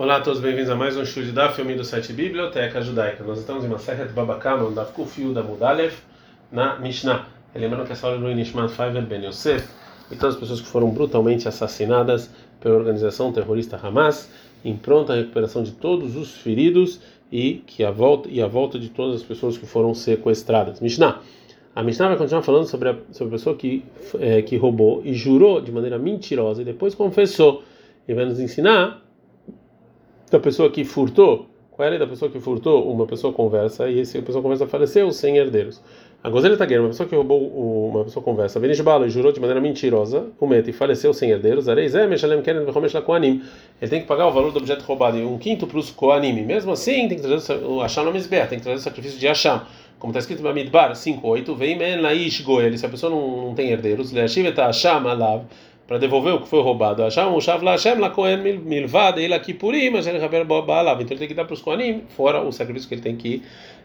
Olá a todos, bem-vindos a mais um show da filme do site Biblioteca Judaica. Nós estamos em Maseret Babakama, da Kufiu da Mudalev, na Mishnah. Lembrando que essa aula é do Nishmat Faivel Ben Yosef e todas as pessoas que foram brutalmente assassinadas pela organização terrorista Hamas, em pronta recuperação de todos os feridos e que a volta e a volta de todas as pessoas que foram sequestradas. Mishnah. A Mishnah vai continuar falando sobre a, sobre a pessoa que é, que roubou e jurou de maneira mentirosa e depois confessou. E vai nos ensinar da pessoa que furtou, qual é a lei da pessoa que furtou? Uma pessoa conversa e essa pessoa conversa faleceu sem herdeiros. A Gozela Tagueira, uma pessoa que roubou uma pessoa conversa, Benishbalo e jurou de maneira mentirosa, o meta e faleceu sem herdeiros. Ele tem que pagar o valor do objeto roubado e um quinto para os Koanim. Mesmo assim, tem que trazer o Asham no Mizber, tem que trazer o sacrifício de Asham. Como está escrito no Midbar 5.8, vem laish goel, se a pessoa não, não tem herdeiros, Leashiv et Asham alav, para devolver o que foi roubado. Acham o shav la Hashem la kohen milvad ele aqui purim, mas ele raber baalav. Então ele tem que dar para os kohanim, fora o sacrifício que ele tem que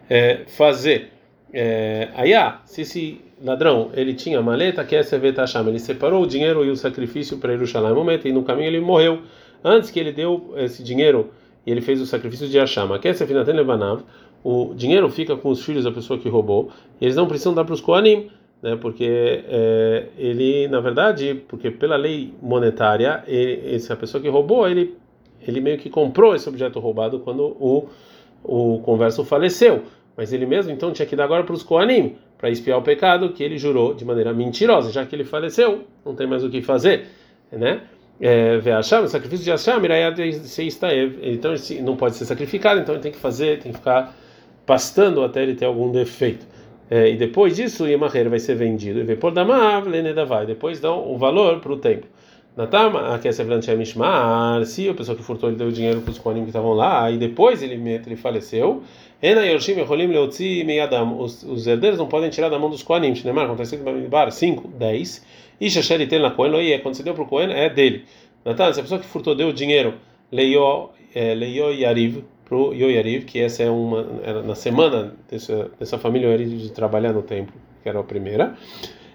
é, fazer. É, aí, ah, se esse ladrão ele tinha maleta, que é Sevet Hashem, ele separou o dinheiro e o sacrifício para Jerusalém, momento, e no caminho ele morreu. Antes que ele deu esse dinheiro e ele fez o sacrifício de Hashem, que é Sefinaten Levanav, o dinheiro fica com os filhos da pessoa que roubou, e eles não precisam dar para os kohanim né? Porque é, ele, na verdade, porque pela lei monetária, ele, essa pessoa que roubou, ele, ele meio que comprou esse objeto roubado quando o o converso faleceu, mas ele mesmo então tinha que dar agora para os Koanim para espiar o pecado que ele jurou de maneira mentirosa, já que ele faleceu, não tem mais o que fazer, né? É, o sacrifício de Hashem, então ele não pode ser sacrificado, então ele tem que fazer, tem que ficar pastando até ele ter algum defeito. É, e depois disso, o Yemaher vai ser vendido. E depois da vai. Depois dão o valor para o templo. Natama, aqui é Sevlantia Mishmar, se a pessoa que furtou ele deu dinheiro para os Kohanim que estavam lá, e depois ele, ele faleceu, Ena Yoshim Echolim Leotzi Meyadam, os herdeiros não podem tirar da mão dos Kohanim, Shnemar, acontece em Bar 5, 10, e La Kohen Loie, quando você deu para o Kohen, é dele. Natan, se a pessoa que furtou deu dinheiro, Leio Yariv, para o Yoyariv, que essa é uma era na semana dessa, dessa família Yoyariv de trabalhar no templo, que era a primeira.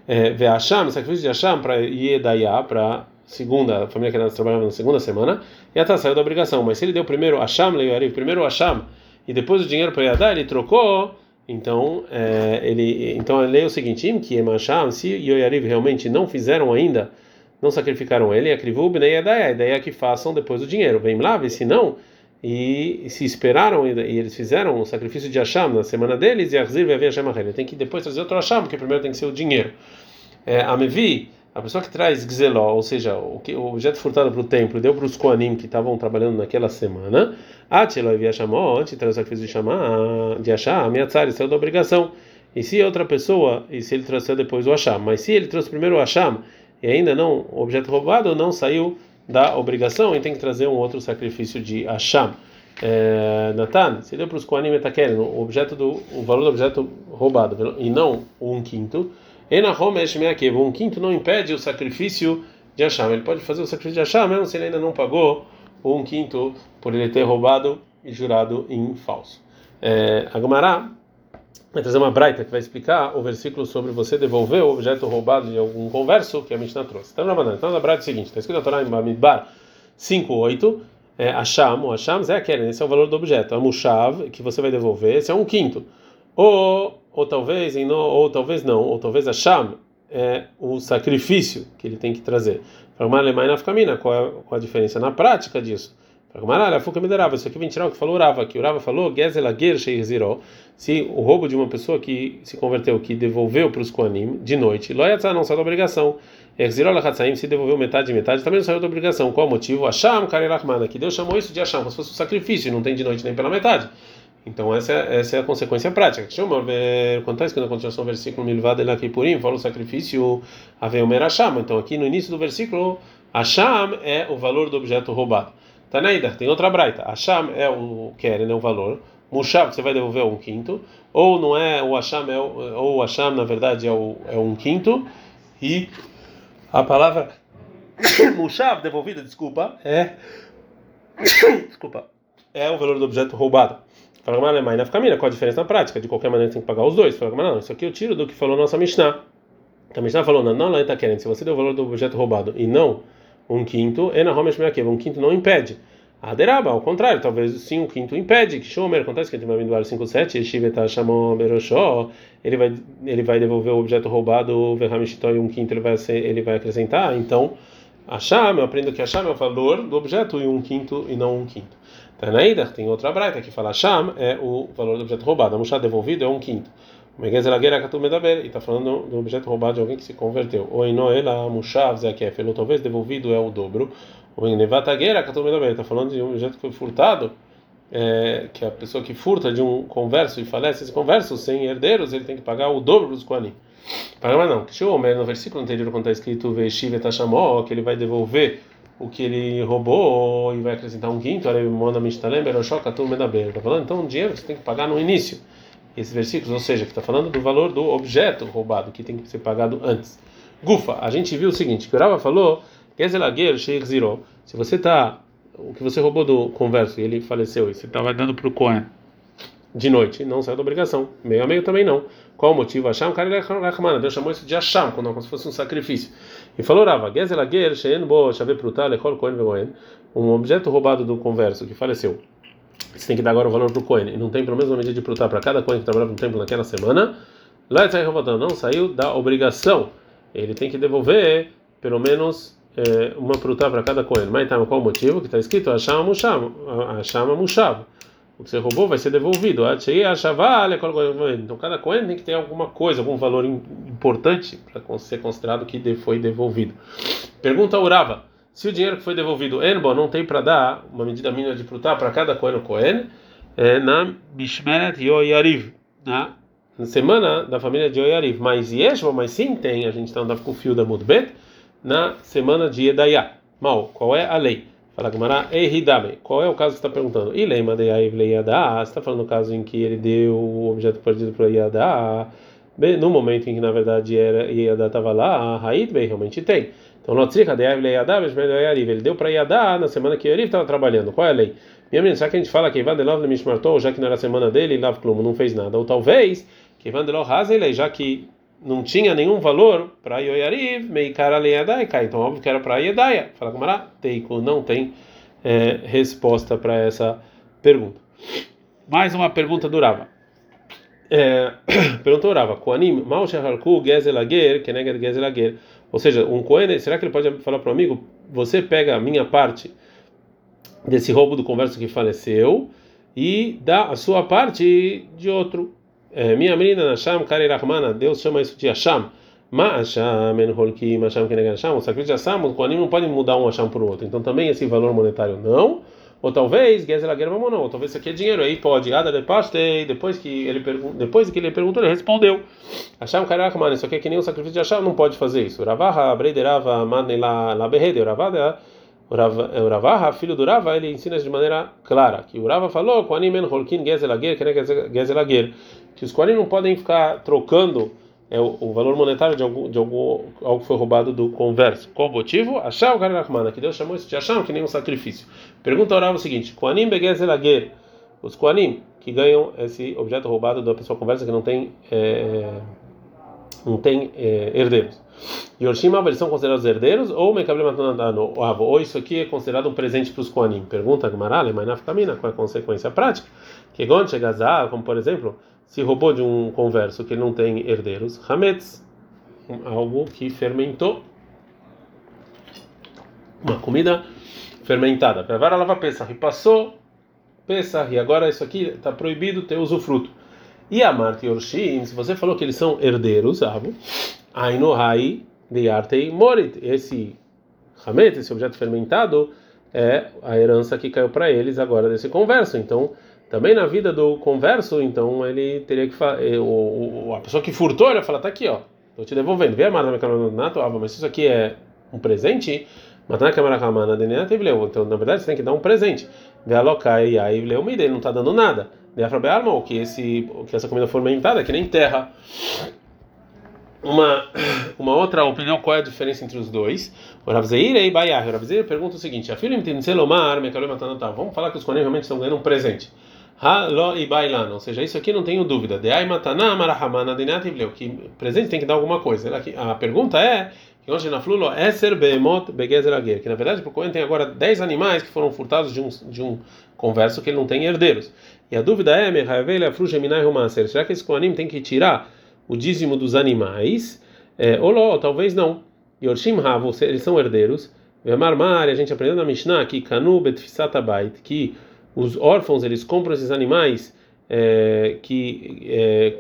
É, Ve Hashem, sacrifício de Hashem para Yedaya, para segunda, a família que era trabalhava na segunda semana, e até saiu da obrigação. Mas se ele deu primeiro Hashem, Yoyariv, primeiro Hashem, e depois o dinheiro para Yedaya, ele trocou. Então, é, ele, então ele lê o seguinte: que Emasham, se Yoyariv realmente não fizeram ainda, não sacrificaram ele, Akrivub, Bnei Yedaya, a ideia é que façam depois o dinheiro. Vem lá, se não e se esperaram e, eles fizeram o sacrifício de Hashem na semana deles e Arzir vai ver Hashem tem que depois trazer outro Hashem, porque primeiro tem que ser o dinheiro. É, a Mevi, a pessoa que traz Gzeló, ou seja, o, que, o objeto furtado para o templo, deu para os Koanim que estavam trabalhando naquela semana, Atilo e Hashem, antes traz o sacrifício de Hashem, de Hashem, tzari saiu da obrigação. E se outra pessoa, e se ele trouxe depois o Hashem, mas se ele trouxe primeiro o Hashem e ainda não, o objeto roubado não saiu da obrigação e tem que trazer um outro sacrifício de Asham. É, Natan, deu para os Kohanim Etakeren, o objeto do o valor do objeto roubado e não um quinto. Um quinto não impede o sacrifício de Asham. Ele pode fazer o sacrifício de Asham mesmo se ele ainda não pagou um quinto por ele ter roubado e jurado em falso. É, Agmará vai trazer uma braita que vai explicar o versículo sobre você devolver o objeto roubado de algum converso que a Mishnah trouxe. Então, na então, a braita é o seguinte: está escrito na Torá em Bamidbar 5.8, é, Asham, o Asham é aquele, esse é o valor do objeto. A Mushav, que você vai devolver, esse é um quinto. Ou, ou talvez, ou talvez não, ou talvez Asham é o sacrifício que ele tem que trazer. Qual é, qual a diferença na prática disso? Isso aqui vem tirar o que falou o Rava, que o Rava falou, se o roubo de uma pessoa que se converteu, que devolveu para os Koanim de noite, não saiu da obrigação. Se devolveu metade metade, também não saiu da obrigação. Qual o motivo? Asham Karelachmana, que Deus chamou isso de como se fosse um sacrifício, não tem de noite nem pela metade. Então essa, é, essa é a consequência prática. Chama está escrito na continuação do versículo Milvad Elakipurim, fala o sacrifício Aveomer Asham. Então aqui no início do versículo, Asham é o valor do objeto roubado. Tanaida, tem outra braita. Asham é o quer, é o valor. Mushav, você vai devolver um quinto. Ou não é o Asham, é ou o Asham, na verdade, é, o, é um quinto. E a palavra Mushav, devolvida, desculpa, é. desculpa. É o valor do objeto roubado. Fala que na família, qual a diferença na prática? De qualquer maneira tem que pagar os dois. Fala não, isso aqui eu tiro do que falou nossa Mishnah. A Mishnah falou, não, não, está querendo. Se você deu o valor do objeto roubado e não um quinto, um quinto não impede. Aderaba, ao contrário, talvez sim um quinto impede. Que Shomer, acontece que tem uma 5.7, Shiveta chamou Beroshó, ele vai, ele vai devolver o objeto roubado, Verhamishitó, e um quinto ele vai, ele vai acrescentar. Então, Acham, eu aprendo que Acham é o valor do objeto e um quinto e não um quinto. Tanaída, tem outra braita que fala Acham é o valor do objeto roubado, a devolvido é um quinto. E está falando do objeto roubado de alguém que se converteu. Ou em Noela, Mushav, Zekef, ou talvez devolvido é o dobro. Ou em Nevatagueira, está falando de um objeto que foi furtado, é, que a pessoa que furta de um converso e falece esse converso sem herdeiros, ele tem que pagar o dobro dos Koanim. Paga mais não. Que Omer, no versículo anterior, quando está escrito Veshiv Tashamó, que ele vai devolver o que ele roubou e vai acrescentar um quinto, está falando então o dinheiro você tem que pagar no início esses versículos, ou seja, que está falando do valor do objeto roubado, que tem que ser pagado antes. Gufa, a gente viu o seguinte, que o Rava falou, se você está, o que você roubou do converso e ele faleceu, e você estava dando para o Cohen de noite, não saiu da obrigação, meio a meio também não. Qual o motivo? Acham, cara, Deus chamou isso de Acham, como se fosse um sacrifício. E falou Rava, um objeto roubado do converso que faleceu você tem que dar agora o valor para o Cohen, e não tem pelo menos uma medida de prutar para cada Cohen que trabalhava no templo naquela semana, lá está não saiu da obrigação. Ele tem que devolver pelo menos é, uma prutar para cada Cohen. Mas então, qual o motivo? Que está escrito Ashama Mushab. O que você roubou vai ser devolvido. Então cada Cohen tem que ter alguma coisa, algum valor importante para ser considerado que foi devolvido. Pergunta Urava. Se o dinheiro que foi devolvido Enbo não tem para dar uma medida mínima de prutar para cada Cohen ou Cohen, é na Mishmeret Yoyariv, na, na semana da família de Yoyariv. Mas Yeshua, mas sim tem, a gente está andando com o fio da Mudbet, na semana de Edayá. Mal, qual é a lei? Fala Gamara, Ehidame. Qual é o caso que está perguntando? Ilema de Yaiv Leiadá. Você está falando do caso em que ele deu o objeto perdido para Yadá. No momento em que na verdade era Yadá estava lá, a Haid bem realmente tem. Então, Lotzricha de Yav Yadav, ele deu para Yadá na semana que Yariv estava trabalhando. Qual é a lei? Minha menina, já que a gente fala que Ivan Delov Mishmartou, já que não era a semana dele, Lav Klum não fez nada. Ou talvez que Ivan Delov Hazelei, já que não tinha nenhum valor para Yoyariv, Meikara Leyadaika. Então, óbvio que era para Yedaya. Fala com Teiko, não tem é, resposta para essa pergunta. Mais uma pergunta durava. É, perguntou Rava, Koanim, Mal Sheharku Gezelager, Keneged Gezelager. Ou seja, um Kohen, será que ele pode falar para o amigo: você pega a minha parte desse roubo do converso que faleceu e dá a sua parte de outro? É, minha menina Nasham Kari Rahmana, Deus chama isso de Asham. Ma Asham, En Holkim, Asham Keneged Asham. O sacrifício de Asham, o Koanim não pode mudar um Asham por outro. Então também esse valor monetário não. Ou talvez, Mamon não, ou talvez isso aqui é dinheiro, aí pode, Pastei, depois que ele depois que ele perguntou, ele respondeu. Achar um caraca, mano, isso aqui é que nem um sacrifício de achar, não pode fazer isso. Ravaha, Breiderava, Madne la la berrede, Ravada, o Ravaha, filho do Rava, ele ensina de maneira clara, que o Rava falou, que os Koanim não podem ficar trocando é o, o, valor monetário de algo, de algo, algo que foi roubado do converso. Qual o motivo? Achar o Garachmana, que Deus chamou isso de achar que nem um sacrifício. Pergunta oral o seguinte: Koanim Begezelager, os Koanim que ganham esse objeto roubado da pessoa conversa que não tem, é, não tem é, herdeiros. Yorshima, eles são considerados herdeiros ou ou isso aqui é considerado um presente para os Koanim? Pergunta Gmarale, mas na família, qual é a consequência prática? Que quando chega como por exemplo se roubou de um converso que não tem herdeiros, Hametz, algo que fermentou, uma comida fermentada. Para vara lava Pesach, e passou Pesach, e agora isso aqui está proibido ter usufruto. E a Marta Yorshim, se você falou que eles são herdeiros, Ainohai de Artei Morit, esse Hametz, esse objeto fermentado, é a herança que caiu para eles agora desse converso. Então, também na vida do converso, então ele teria que eh, a pessoa que furtou, ele vai falar, tá aqui, ó, tô te devolvendo. Vê a Nato, mas isso aqui é um presente, Deneta Então, na verdade, você tem que dar um presente. Vê a Locai e aí ele não está dando nada. Vê a Frabearma, que, esse, que essa comida fermentada, que nem terra. Uma, uma outra opinião, qual é a diferença entre os dois? O Ravzeir e Bayah. O Ravzeir pergunta o seguinte: a filha me Selomar, Vamos falar que os Kohen realmente estão ganhando um presente. Halo e bailano, ou seja, isso aqui não tenho dúvida. De ai matana marahamana de que presente tem que dar alguma coisa. A pergunta é que hoje na flulo Eser Beemot Begezer Ager, que na verdade o Cohen tem agora 10 animais que foram furtados de um, de um converso que ele não tem herdeiros. E a dúvida é, será que esse Kohanim tem que tirar o dízimo dos animais? É, não, talvez não. Yorshim Havo, eles são herdeiros. Vemarmar, a gente aprendeu na Mishnah que Kanu Betfisatabait, que os órfãos eles compram esses animais é, que é,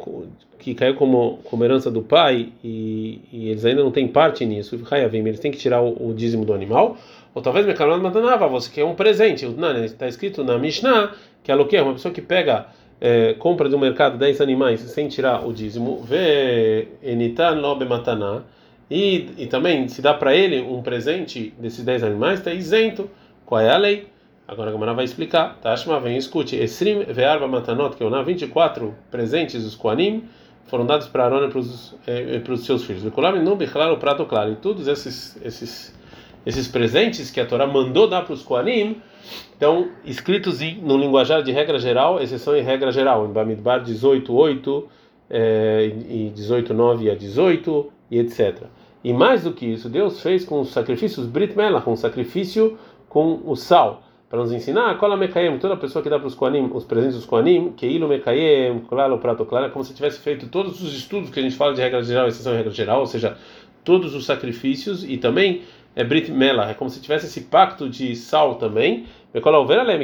que caiu como, como herança do pai e, e, eles ainda não têm parte nisso, eles têm que tirar o, o dízimo do animal, ou talvez Mekalon Matanava, você quer um presente. Está escrito na Mishnah que é Uma pessoa que pega, é, compra do mercado 10 animais sem tirar o dízimo, vê Enitan Lobe Mataná, e, e também se dá para ele um presente desses 10 animais, está isento. Qual é a lei? Agora a Gamara vai explicar. Tashma, vem escute. Esrim ve'arba matanot, que é o 24 presentes dos Koanim, foram dados para Arona e para os, eh, para os seus filhos. o prato claro. E todos esses, esses, esses presentes que a Torá mandou dar para os Koanim estão escritos em, no linguajar de regra geral, exceção em regra geral, em Bamidbar 18, 8, eh, e 18, 9 a 18, e etc. E mais do que isso, Deus fez com os sacrifícios Brit com o sacrifício com o sal para nos ensinar, cola mekayem, toda pessoa que dá para os koanim, os presentes dos koanim, que ilo mekayem, claro, prato claro, é como se tivesse feito todos os estudos que a gente fala de regra geral, exceção regra geral, ou seja, todos os sacrifícios e também é brit mela, é como se tivesse esse pacto de sal também.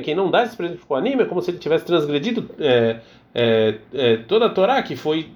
Quem não dá esse presente para o koanim é como se ele tivesse transgredido é, é, é, toda a Torá que foi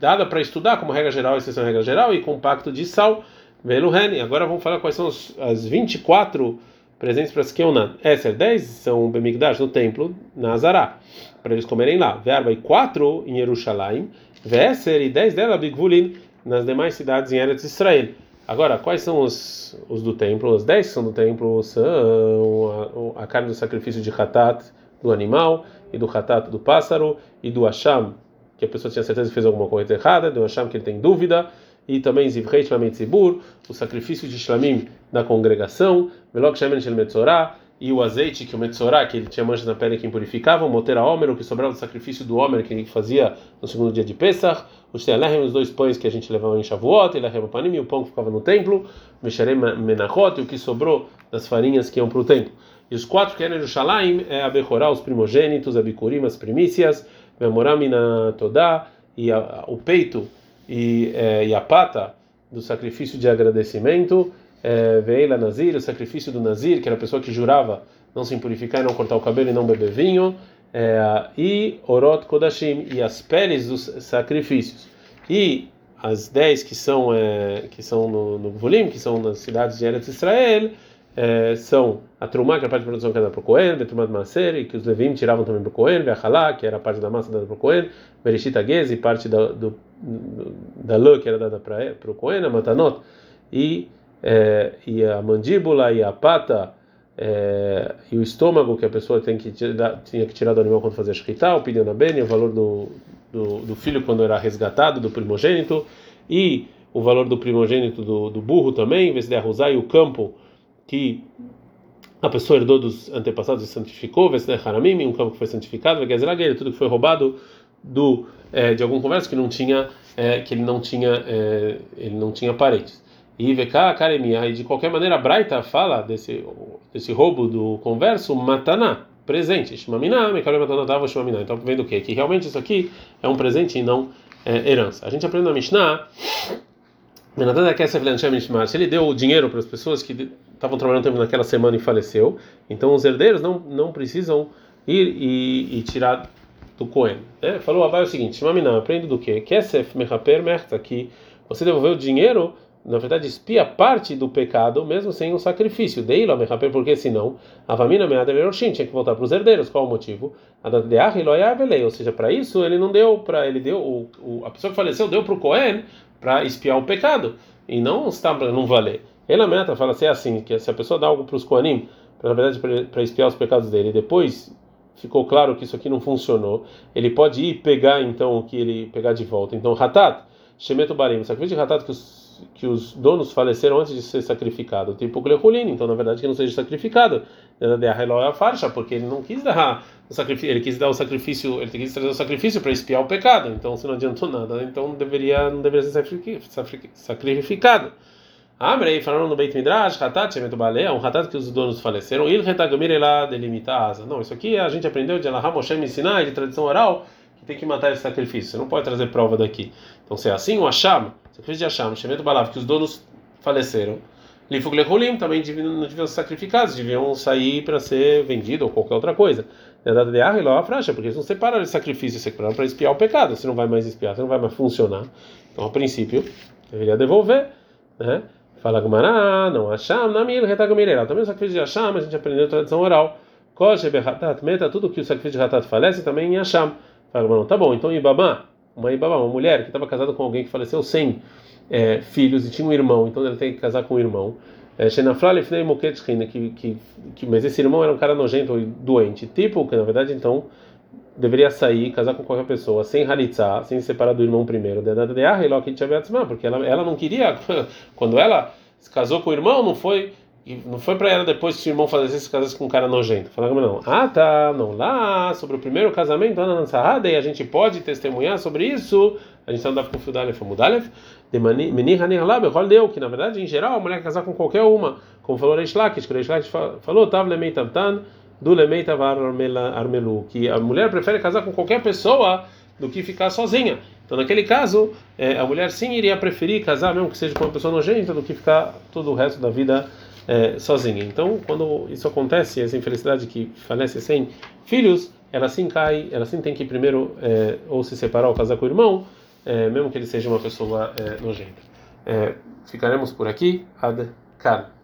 dada para estudar como regra geral, exceção regra geral e com pacto de sal. Veluhen. Agora vamos falar quais são as 24 presentes para Skeunan. Esser, 10 são Bemigdash no templo, na Azará, para eles comerem lá. Verba e 4 em Jerusalém. Vesser e 10 dela Bigvulin nas demais cidades em Eretz Israel. Agora, quais são os, os do templo? Os 10 que são do templo são a, a carne do sacrifício de Hatat do animal, e do Hatat do pássaro, e do Asham, que a pessoa tinha certeza que fez alguma coisa errada, do Asham que ele tem dúvida, e também Zivrei Shlamim Tzibur, o sacrifício de Shlamim na congregação, Velok Shemen Shel Metzorah, e o azeite que o Metzorah, que ele tinha manchas na pele que impurificava, o Motera Homer, o que sobrava do sacrifício do Homer que ele fazia no segundo dia de Pesach, os Tealechem, os dois pães que a gente levava em Shavuot, e Lechem Panim, o pão que ficava no templo, Mesharem Menachot, e o que sobrou das farinhas que iam para o templo. E os quatro que eram Jerusalém é a Bechorá, os primogênitos, a Bikurim, as primícias, Memoramina Todá, e a, o peito e, é, e a pata do sacrifício de agradecimento, é, Veila Nazir, o sacrifício do Nazir, que era a pessoa que jurava não se impurificar não cortar o cabelo e não beber vinho, é, e Orot Kodashim, e as peles dos sacrifícios. E as dez que são, é, que são no, no que são nas cidades de Eretz Israel, é, são a Trumá, que era a parte de produção que era para o Cohen, de Maser, e que os Levim tiravam também para o Cohen, Beachalá, que era a parte da massa dada para o Cohen, Bereshit Agez, e parte da, do, da lã que era dada para o Cohen, a Matanot, e, é, e a mandíbula e a pata é, e o estômago que a pessoa tem que tirar, tinha que tirar do animal quando fazia shkita, o na bene, o valor do, do, do, filho quando era resgatado, do primogênito, e o valor do primogênito do, do burro também, vez de arrozar, e o campo que a pessoa herdou dos antepassados e santificou, Haramim, um campo que foi santificado, tudo que foi roubado do é, de algum comércio que não tinha é, que ele não tinha é, ele não tinha parentes. E VK Karemia, e de qualquer maneira a Braita fala desse desse roubo do converso mataná, presente, Shmamina, Mekale Mataná dava Shmamina. Então vendo o quê? Que realmente isso aqui é um presente e não herança. A gente aprende na Mishnah se ele deu o dinheiro para as pessoas que estavam trabalhando naquela semana e faleceu, então os herdeiros não, não precisam ir e, e tirar do Cohen. É, falou Abai o seguinte: Mamina, aprendo do que? Kesef mechaper merta, que você devolveu o dinheiro, na verdade, espia parte do pecado, mesmo sem um sacrifício. Deilo mechaper, porque senão, a família meada tinha que voltar para os herdeiros. Qual o motivo? Ou seja, para isso ele não deu, para ele deu, o, o, a pessoa que faleceu deu para o Cohen para espiar o pecado e não está para não valer. Ele meta fala assim, é assim que se a pessoa dá algo para os Koanim, na verdade para espiar os pecados dele, depois ficou claro que isso aqui não funcionou, ele pode ir pegar então o que ele pegar de volta. Então Hatat, Shemeto Barim, sacrifício de Hatat que os que os donos faleceram antes de ser sacrificado, tipo Glehulin, então na verdade que não seja sacrificado, a farsa, porque ele não quis dar o sacrifício, ele quis dar o sacrifício, ele quis trazer o sacrifício para espiar o pecado, então se não adiantou nada, então deveria não deveria ser sacrificado. Amrei, falaram no Beit Midrash, Hatat Shemet Balé, um Hatat que os donos faleceram, Il Retagamir Elá delimita asa. Não, isso aqui a gente aprendeu de Elaham Moshe Sinai, de tradição oral, que tem que matar esse sacrifício. Você não pode trazer prova daqui. Então, se é assim, o Hasham, sacrifício de Hasham, Shemet Balav, que os donos faleceram, Lifug Lehulim também não deviam ser sacrificados, deviam sair para ser vendido ou qualquer outra coisa. É data de Arre, a Fracha, porque eles não separaram de sacrifício, separaram para espiar o pecado. Você não vai mais espiar, você não vai mais funcionar. Então, a princípio, deveria devolver, né? Fala Gumará, não Hasham, Namil, Retagamirela. Também o sacrifício de Hasham, a gente aprendeu a tradição oral. Koshe, Behatat, Meta, tudo que o sacrifício de Hatat falece também em Hasham. Fala Gumará, tá bom, então Ibabá, uma Ibabá, uma mulher que estava casada com alguém que faleceu sem é, filhos e tinha um irmão, então ela tem que casar com um irmão. É, que, que, que, mas esse irmão era um cara nojento e doente, tipo que na verdade então deveria sair, casar com qualquer pessoa, sem halitzar, sem separar do irmão primeiro, porque ela, ela não queria, quando ela se casou com o irmão, não foi não foi para ela depois que o irmão falecesse se casasse com um cara nojento. Falaram não. Ah, tá, não lá, sobre o primeiro casamento, Ana Nansahada, e a gente pode testemunhar sobre isso. A gente andava com o Fudalef, Mudalef, de Menir Hanirlab, deu, que na verdade, em geral, a mulher casar com qualquer uma, como falou Reish Lakish, que Reish Lakish falou, Tav Lemei Tavtan, do Lemei Tavar Armelu, que a mulher prefere casar com qualquer pessoa do que ficar sozinha. Então, naquele caso, é, a mulher sim iria preferir casar, mesmo que seja com uma pessoa nojenta, do que ficar todo o resto da vida é, sozinha. Então, quando isso acontece, essa infelicidade que falece sem filhos, ela sim cai, ela sim tem que primeiro é, ou se separar ou casar com o irmão, é, mesmo que ele seja uma pessoa é, nojenta. É, ficaremos por aqui. Ad -kan.